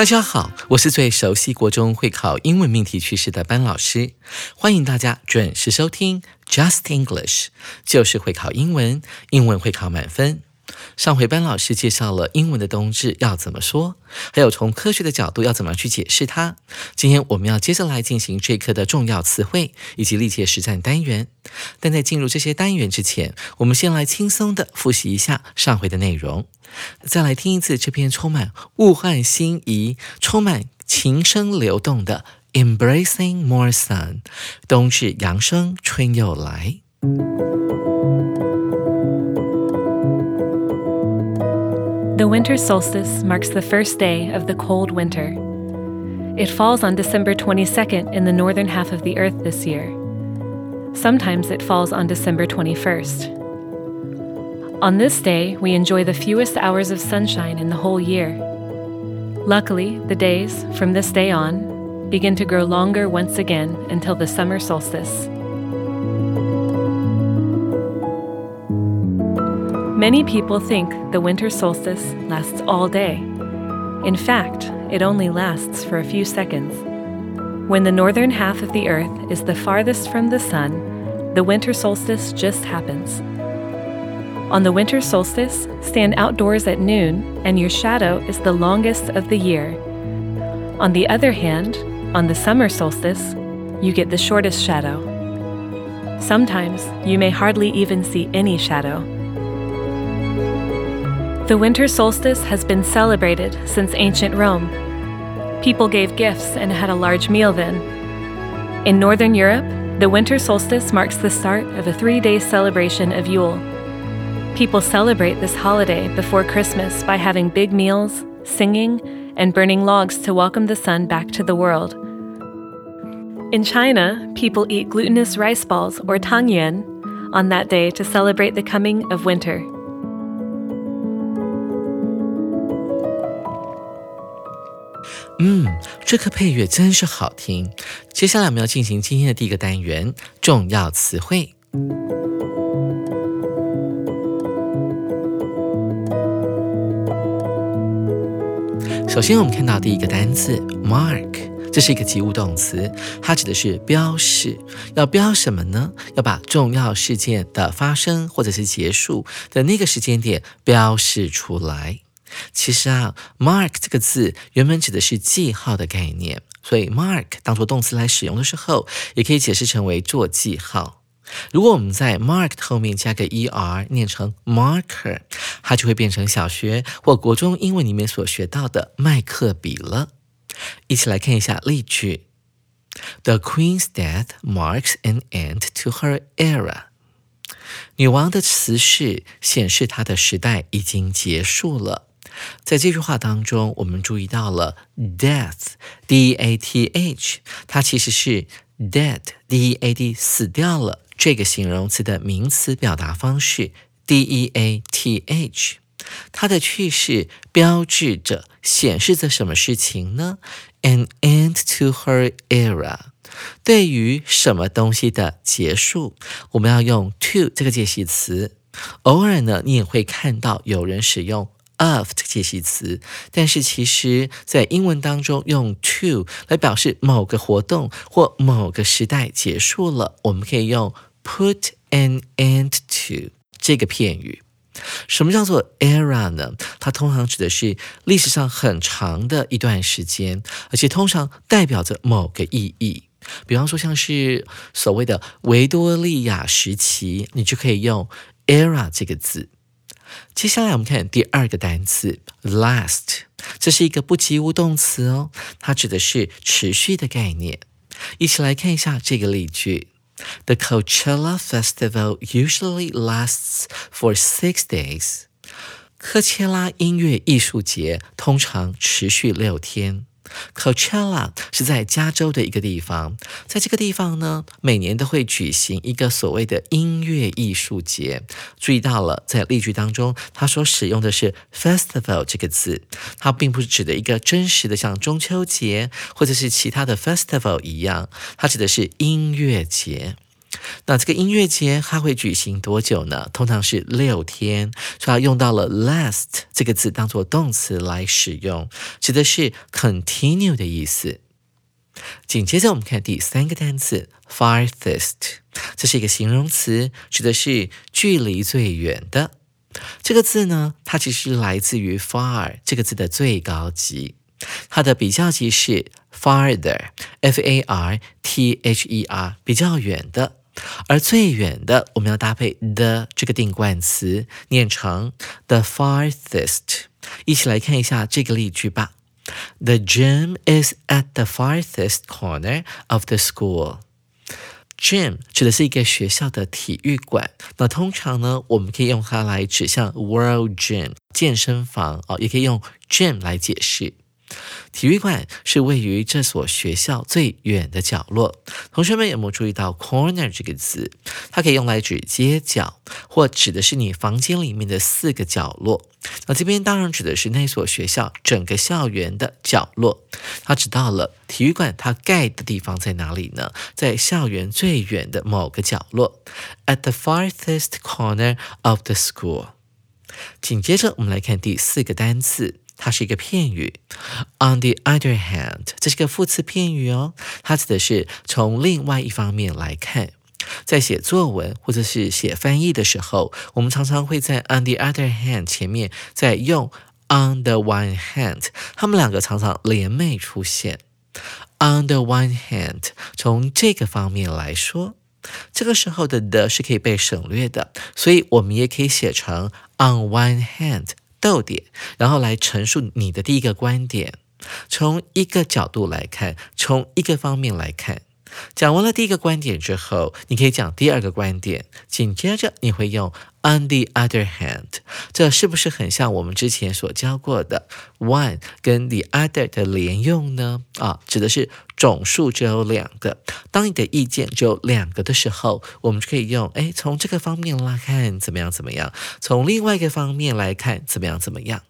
大家好，我是最熟悉国中会考英文命题趋势的班老师，欢迎大家准时收听 Just English，就是会考英文，英文会考满分。上回班老师介绍了英文的冬至要怎么说，还有从科学的角度要怎么去解释它。今天我们要接着来进行这课的重要词汇以及历届实战单元。但在进入这些单元之前，我们先来轻松的复习一下上回的内容，再来听一次这篇充满物换星移、充满情声流动的《Embracing More Sun》，冬至阳生，春又来。The winter solstice marks the first day of the cold winter. It falls on December 22nd in the northern half of the Earth this year. Sometimes it falls on December 21st. On this day, we enjoy the fewest hours of sunshine in the whole year. Luckily, the days, from this day on, begin to grow longer once again until the summer solstice. Many people think the winter solstice lasts all day. In fact, it only lasts for a few seconds. When the northern half of the Earth is the farthest from the sun, the winter solstice just happens. On the winter solstice, stand outdoors at noon, and your shadow is the longest of the year. On the other hand, on the summer solstice, you get the shortest shadow. Sometimes you may hardly even see any shadow. The winter solstice has been celebrated since ancient Rome. People gave gifts and had a large meal then. In Northern Europe, the winter solstice marks the start of a three day celebration of Yule. People celebrate this holiday before Christmas by having big meals, singing, and burning logs to welcome the sun back to the world. In China, people eat glutinous rice balls or tangyuan on that day to celebrate the coming of winter. 嗯，这颗配乐真是好听。接下来我们要进行今天的第一个单元——重要词汇。 首先，我们看到第一个单词 “mark”，这是一个及物动词，它指的是标示。要标什么呢？要把重要事件的发生或者是结束的那个时间点标示出来。其实啊，mark 这个字原本指的是记号的概念，所以 mark 当做动词来使用的时候，也可以解释成为做记号。如果我们在 mark 后面加个 er，念成 marker，它就会变成小学或国中英文里面所学到的麦克笔了。一起来看一下例句：The Queen's death marks an end to her era。女王的辞世显示她的时代已经结束了。在这句话当中，我们注意到了 death，d a t h，它其实是 dead，d a d，死掉了这个形容词的名词表达方式，d e a t h。它的去世标志着、显示着什么事情呢？An end to her era，对于什么东西的结束，我们要用 to 这个介系词。偶尔呢，你也会看到有人使用。of 这个介系词，但是其实在英文当中用 to 来表示某个活动或某个时代结束了，我们可以用 put an end to 这个片语。什么叫做 era 呢？它通常指的是历史上很长的一段时间，而且通常代表着某个意义。比方说，像是所谓的维多利亚时期，你就可以用 era 这个字。接下来我们看第二个单词 last，这是一个不及物动词哦，它指的是持续的概念。一起来看一下这个例句 ：The Coachella Festival usually lasts for six days。科切拉音乐艺术节通常持续六天。 Coachella 是在加州的一个地方，在这个地方呢，每年都会举行一个所谓的音乐艺术节。注意到了，在例句当中，它所使用的是 festival 这个字，它并不是指的一个真实的像中秋节或者是其他的 festival 一样，它指的是音乐节。那这个音乐节它会举行多久呢？通常是六天，所以它用到了 last 这个字当做动词来使用，指的是 continue 的意思。紧接着我们看第三个单词 farthest，这是一个形容词，指的是距离最远的。这个字呢，它其实来自于 far 这个字的最高级，它的比较级是 farther，f a r t h e r，比较远的。而最远的，我们要搭配 the 这个定冠词，念成 the farthest。一起来看一下这个例句吧。The gym is at the farthest corner of the school. Gym 指的是一个学校的体育馆。那通常呢，我们可以用它来指向 World Gym 健身房哦，也可以用 gym 来解释。体育馆是位于这所学校最远的角落。同学们有没有注意到 corner 这个词？它可以用来指街角，或指的是你房间里面的四个角落。那这边当然指的是那所学校整个校园的角落。它指到了体育馆，它盖的地方在哪里呢？在校园最远的某个角落，at the farthest corner of the school。紧接着我们来看第四个单词。它是一个片语，on the other hand，这是个副词片语哦。它指的是从另外一方面来看，在写作文或者是写翻译的时候，我们常常会在 on the other hand 前面再用 on the one hand，它们两个常常联袂出现。on the one hand，从这个方面来说，这个时候的 the 是可以被省略的，所以我们也可以写成 on one hand。逗点，然后来陈述你的第一个观点，从一个角度来看，从一个方面来看。讲完了第一个观点之后，你可以讲第二个观点，紧接着你会用 on the other hand，这是不是很像我们之前所教过的 one 跟 the other 的连用呢？啊，指的是总数只有两个，当你的意见只有两个的时候，我们就可以用哎，从这个方面来看怎么样怎么样，从另外一个方面来看怎么样怎么样。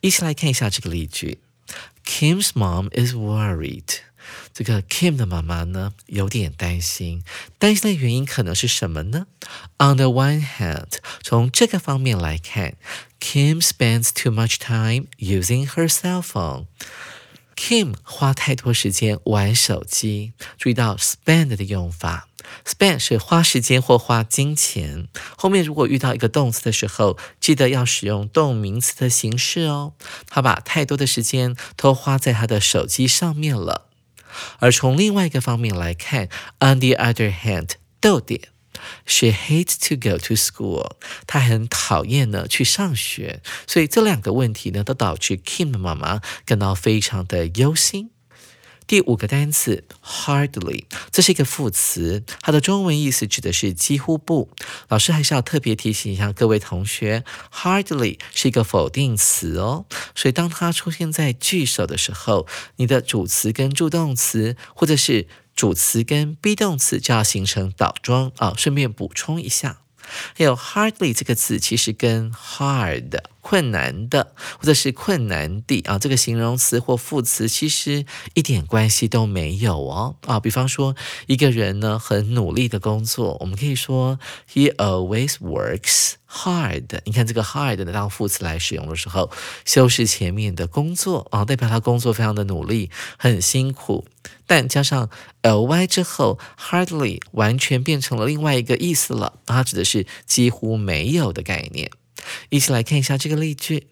一起来看一下这个例句：Kim's mom is worried. 这个 Kim 的妈妈呢，有点担心，担心的原因可能是什么呢？On the one hand，从这个方面来看，Kim spends too much time using her cell phone。Kim 花太多时间玩手机。注意到 spend 的用法，spend 是花时间或花金钱。后面如果遇到一个动词的时候，记得要使用动名词的形式哦。他把太多的时间都花在他的手机上面了。而从另外一个方面来看，on the other hand，逗点，she hates to go to school，她很讨厌呢去上学，所以这两个问题呢，都导致 Kim 的妈妈感到非常的忧心。第五个单词 hardly，这是一个副词，它的中文意思指的是几乎不。老师还是要特别提醒一下各位同学，hardly 是一个否定词哦，所以当它出现在句首的时候，你的主词跟助动词，或者是主词跟 be 动词就要形成倒装啊。顺便补充一下。还有 hardly 这个词，其实跟 hard 困难的或者是困难的啊，这个形容词或副词其实一点关系都没有哦啊。比方说一个人呢很努力的工作，我们可以说 he always works hard。你看这个 hard 呢当副词来使用的时候，修饰前面的工作啊，代表他工作非常的努力，很辛苦。但加上 ly 之后，hardly 完全变成了另外一个意思了，它指的是几乎没有的概念。一起来看一下这个例句。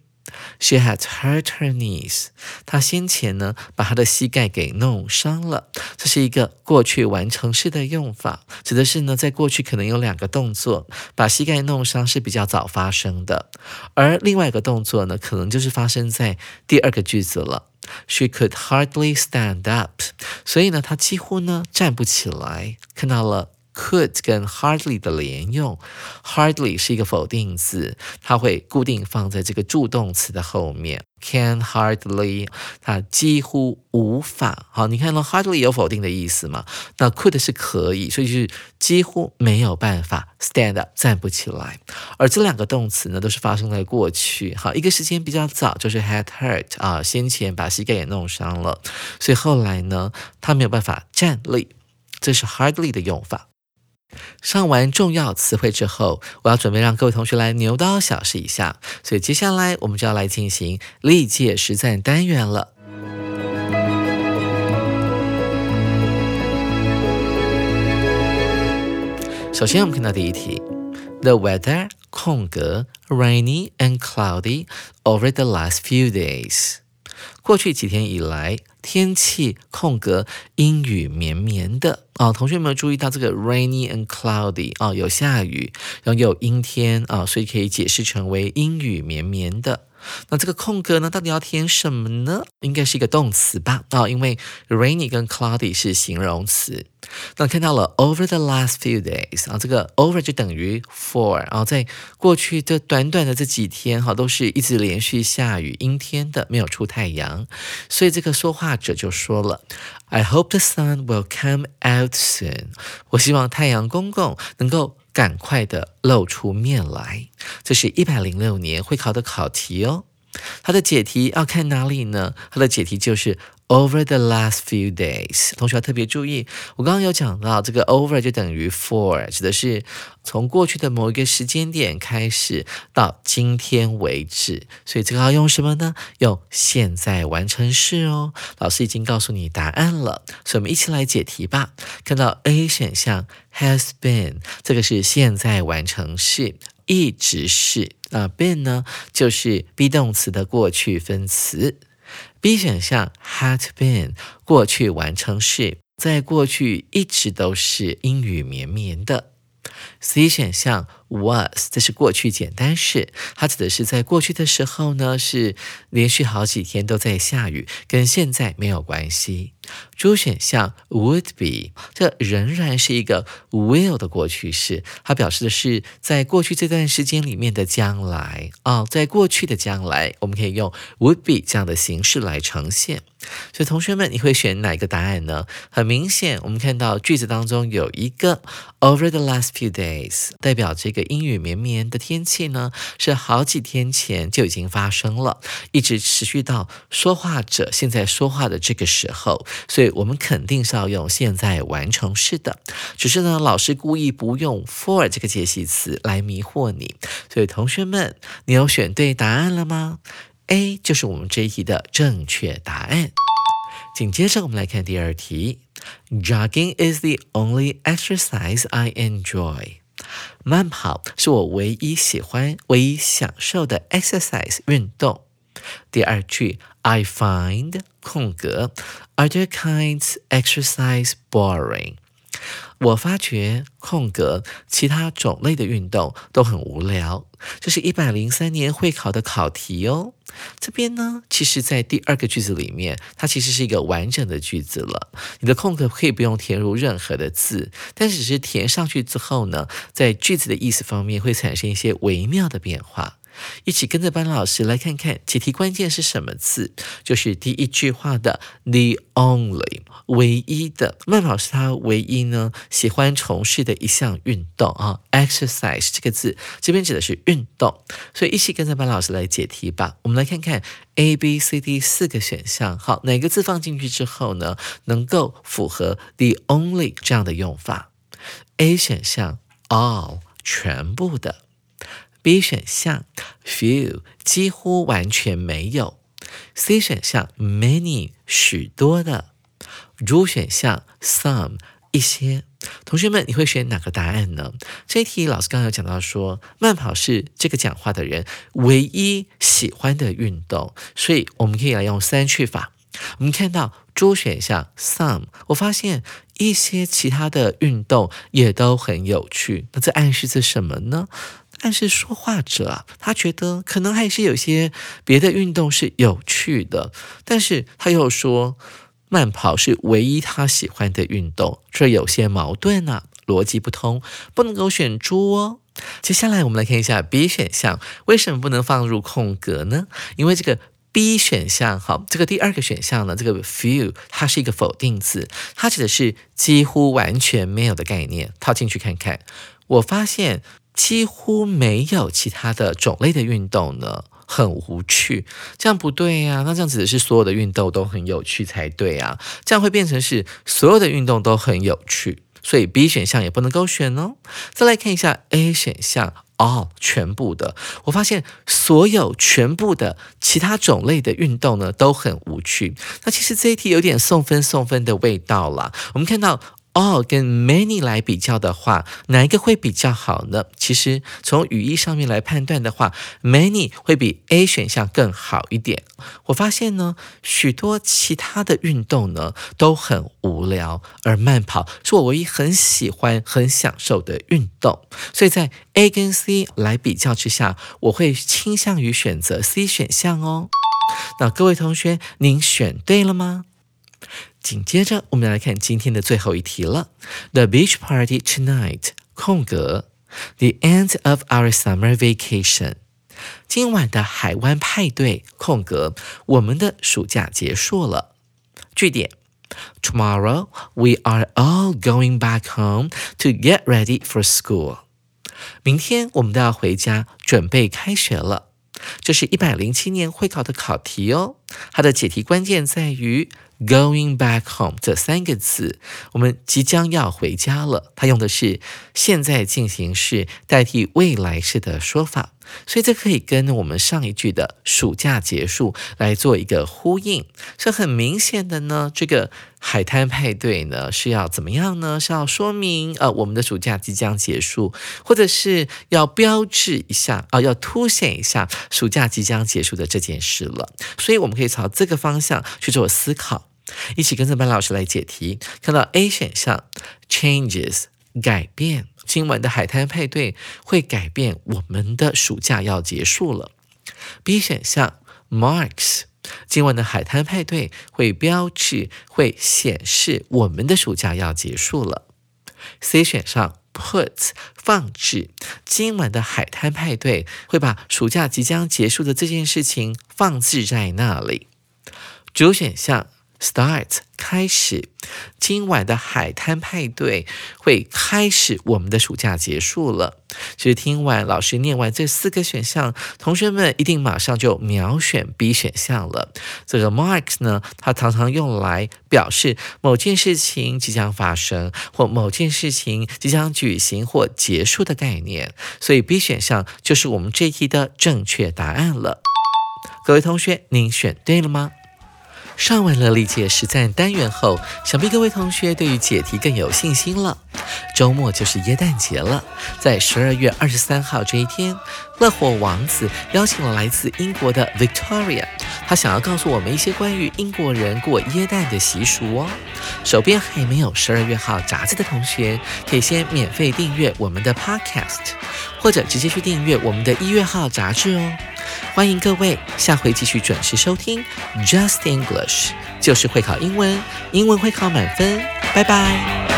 She had hurt her knees。她先前呢把她的膝盖给弄伤了。这是一个过去完成式的用法，指的是呢在过去可能有两个动作，把膝盖弄伤是比较早发生的，而另外一个动作呢可能就是发生在第二个句子了。She could hardly stand up。所以呢她几乎呢站不起来。看到了。Could 跟 hardly 的连用，hardly 是一个否定字，它会固定放在这个助动词的后面。Can hardly，它几乎无法。好，你看到 hardly 有否定的意思吗？那 could 是可以，所以是几乎没有办法 stand up 站不起来。而这两个动词呢，都是发生在过去。好，一个时间比较早，就是 had hurt 啊，先前把膝盖给弄伤了，所以后来呢，他没有办法站立，这是 hardly 的用法。上完重要词汇之后，我要准备让各位同学来牛刀小试一下，所以接下来我们就要来进行历届实战单元了。首先，我们看到第一题：The weather 空格 rainy and cloudy over the last few days。过去几天以来。天气空格阴雨绵绵的啊，同学们注意到这个 rainy and cloudy 啊，有下雨，然后有阴天啊，所以可以解释成为阴雨绵绵的。那这个空格呢，到底要填什么呢？应该是一个动词吧？啊，因为 rainy 跟 cloudy 是形容词。那看到了 over the last few days 啊，这个 over 就等于 for，然后在过去这短短的这几天哈，都是一直连续下雨、阴天的，没有出太阳。所以这个说话者就说了：“I hope the sun will come out soon。”我希望太阳公公能够。赶快的露出面来，这是一百零六年会考的考题哦。它的解题要看哪里呢？它的解题就是。Over the last few days，同学要特别注意，我刚刚有讲到这个 over 就等于 for，指的是从过去的某一个时间点开始到今天为止，所以这个要用什么呢？用现在完成式哦。老师已经告诉你答案了，所以我们一起来解题吧。看到 A 选项 has been，这个是现在完成式，一直是。那 been 呢，就是 be 动词的过去分词。B 选项 had been 过去完成式，在过去一直都是阴雨绵绵的。C 选项 was 这是过去简单式，它指的是在过去的时候呢是连续好几天都在下雨，跟现在没有关系。主选项 would be 这仍然是一个 will 的过去式，它表示的是在过去这段时间里面的将来啊，在过去的将来，我们可以用 would be 这样的形式来呈现。所以同学们，你会选哪个答案呢？很明显，我们看到句子当中有一个 over the last few days，代表这个阴雨绵绵的天气呢，是好几天前就已经发生了，一直持续到说话者现在说话的这个时候。所以我们肯定是要用现在完成式的，只是呢，老师故意不用 for 这个介系词来迷惑你。所以同学们，你有选对答案了吗？A 就是我们这一题的正确答案。紧接着我们来看第二题，Jogging is the only exercise I enjoy。慢跑是我唯一喜欢、唯一享受的 exercise 运动。第二句，I find 空格 other kinds exercise boring。我发觉空格其他种类的运动都很无聊。这是一百零三年会考的考题哦。这边呢，其实在第二个句子里面，它其实是一个完整的句子了。你的空格可以不用填入任何的字，但只是填上去之后呢，在句子的意思方面会产生一些微妙的变化。一起跟着班老师来看看解题关键是什么字，就是第一句话的 the only 唯一的慢跑是他唯一呢喜欢从事的一项运动啊，exercise 这个字这边指的是运动，所以一起跟着班老师来解题吧。我们来看看 A B C D 四个选项，好，哪个字放进去之后呢，能够符合 the only 这样的用法？A 选项 all 全部的。B 选项 few 几乎完全没有，C 选项 many 许多的，D 选项 some 一些。同学们，你会选哪个答案呢？这一题老师刚刚有讲到说，慢跑是这个讲话的人唯一喜欢的运动，所以我们可以来用三去法。我们看到 D 选项 some，我发现一些其他的运动也都很有趣。那这暗示着什么呢？但是说话者，他觉得可能还是有些别的运动是有趣的，但是他又说慢跑是唯一他喜欢的运动，这有些矛盾啊，逻辑不通，不能够选猪哦。接下来我们来看一下 B 选项，为什么不能放入空格呢？因为这个。B 选项，好，这个第二个选项呢，这个 few 它是一个否定词，它指的是几乎完全没有的概念。套进去看看，我发现几乎没有其他的种类的运动呢，很无趣。这样不对呀，那这样子的是所有的运动都很有趣才对啊，这样会变成是所有的运动都很有趣，所以 B 选项也不能够选哦。再来看一下 A 选项。哦，全部的，我发现所有全部的其他种类的运动呢都很无趣。那其实这一题有点送分送分的味道了。我们看到。All 跟 many 来比较的话，哪一个会比较好呢？其实从语义上面来判断的话，many 会比 A 选项更好一点。我发现呢，许多其他的运动呢都很无聊，而慢跑是我唯一很喜欢、很享受的运动。所以在 A 跟 C 来比较之下，我会倾向于选择 C 选项哦。那各位同学，您选对了吗？紧接着，我们来看今天的最后一题了。The beach party tonight，空格。The end of our summer vacation，今晚的海湾派对，空格。我们的暑假结束了。句点。Tomorrow we are all going back home to get ready for school。明天我们都要回家准备开学了。这是一百零七年会考的考题哦。它的解题关键在于。 Going back home 这三个字，我们即将要回家了。它用的是现在进行式代替未来式的说法，所以这可以跟我们上一句的暑假结束来做一个呼应。这很明显的呢，这个海滩派对呢是要怎么样呢？是要说明呃我们的暑假即将结束，或者是要标志一下啊，要凸显一下暑假即将结束的这件事了。所以我们可以朝这个方向去做思考。一起跟着班老师来解题。看到 A 选项，changes 改变，今晚的海滩派对会改变我们的暑假要结束了。B 选项，marks 今晚的海滩派对会标志会显示我们的暑假要结束了。C 选项，put 放置今晚的海滩派对会把暑假即将结束的这件事情放置在那里。主选项。Start 开始，今晚的海滩派对会开始。我们的暑假结束了。其实听完老师念完这四个选项，同学们一定马上就秒选 B 选项了。这个 marks 呢，它常常用来表示某件事情即将发生，或某件事情即将举行或结束的概念。所以 B 选项就是我们这一题的正确答案了。各位同学，您选对了吗？上完了历届实战单元后，想必各位同学对于解题更有信心了。周末就是耶诞节了，在十二月二十三号这一天，乐活王子邀请了来自英国的 Victoria，他想要告诉我们一些关于英国人过耶诞的习俗哦。手边还没有十二月号杂志的同学，可以先免费订阅我们的 Podcast，或者直接去订阅我们的一月号杂志哦。欢迎各位下回继续准时收听 Just English，就是会考英文，英文会考满分，拜拜。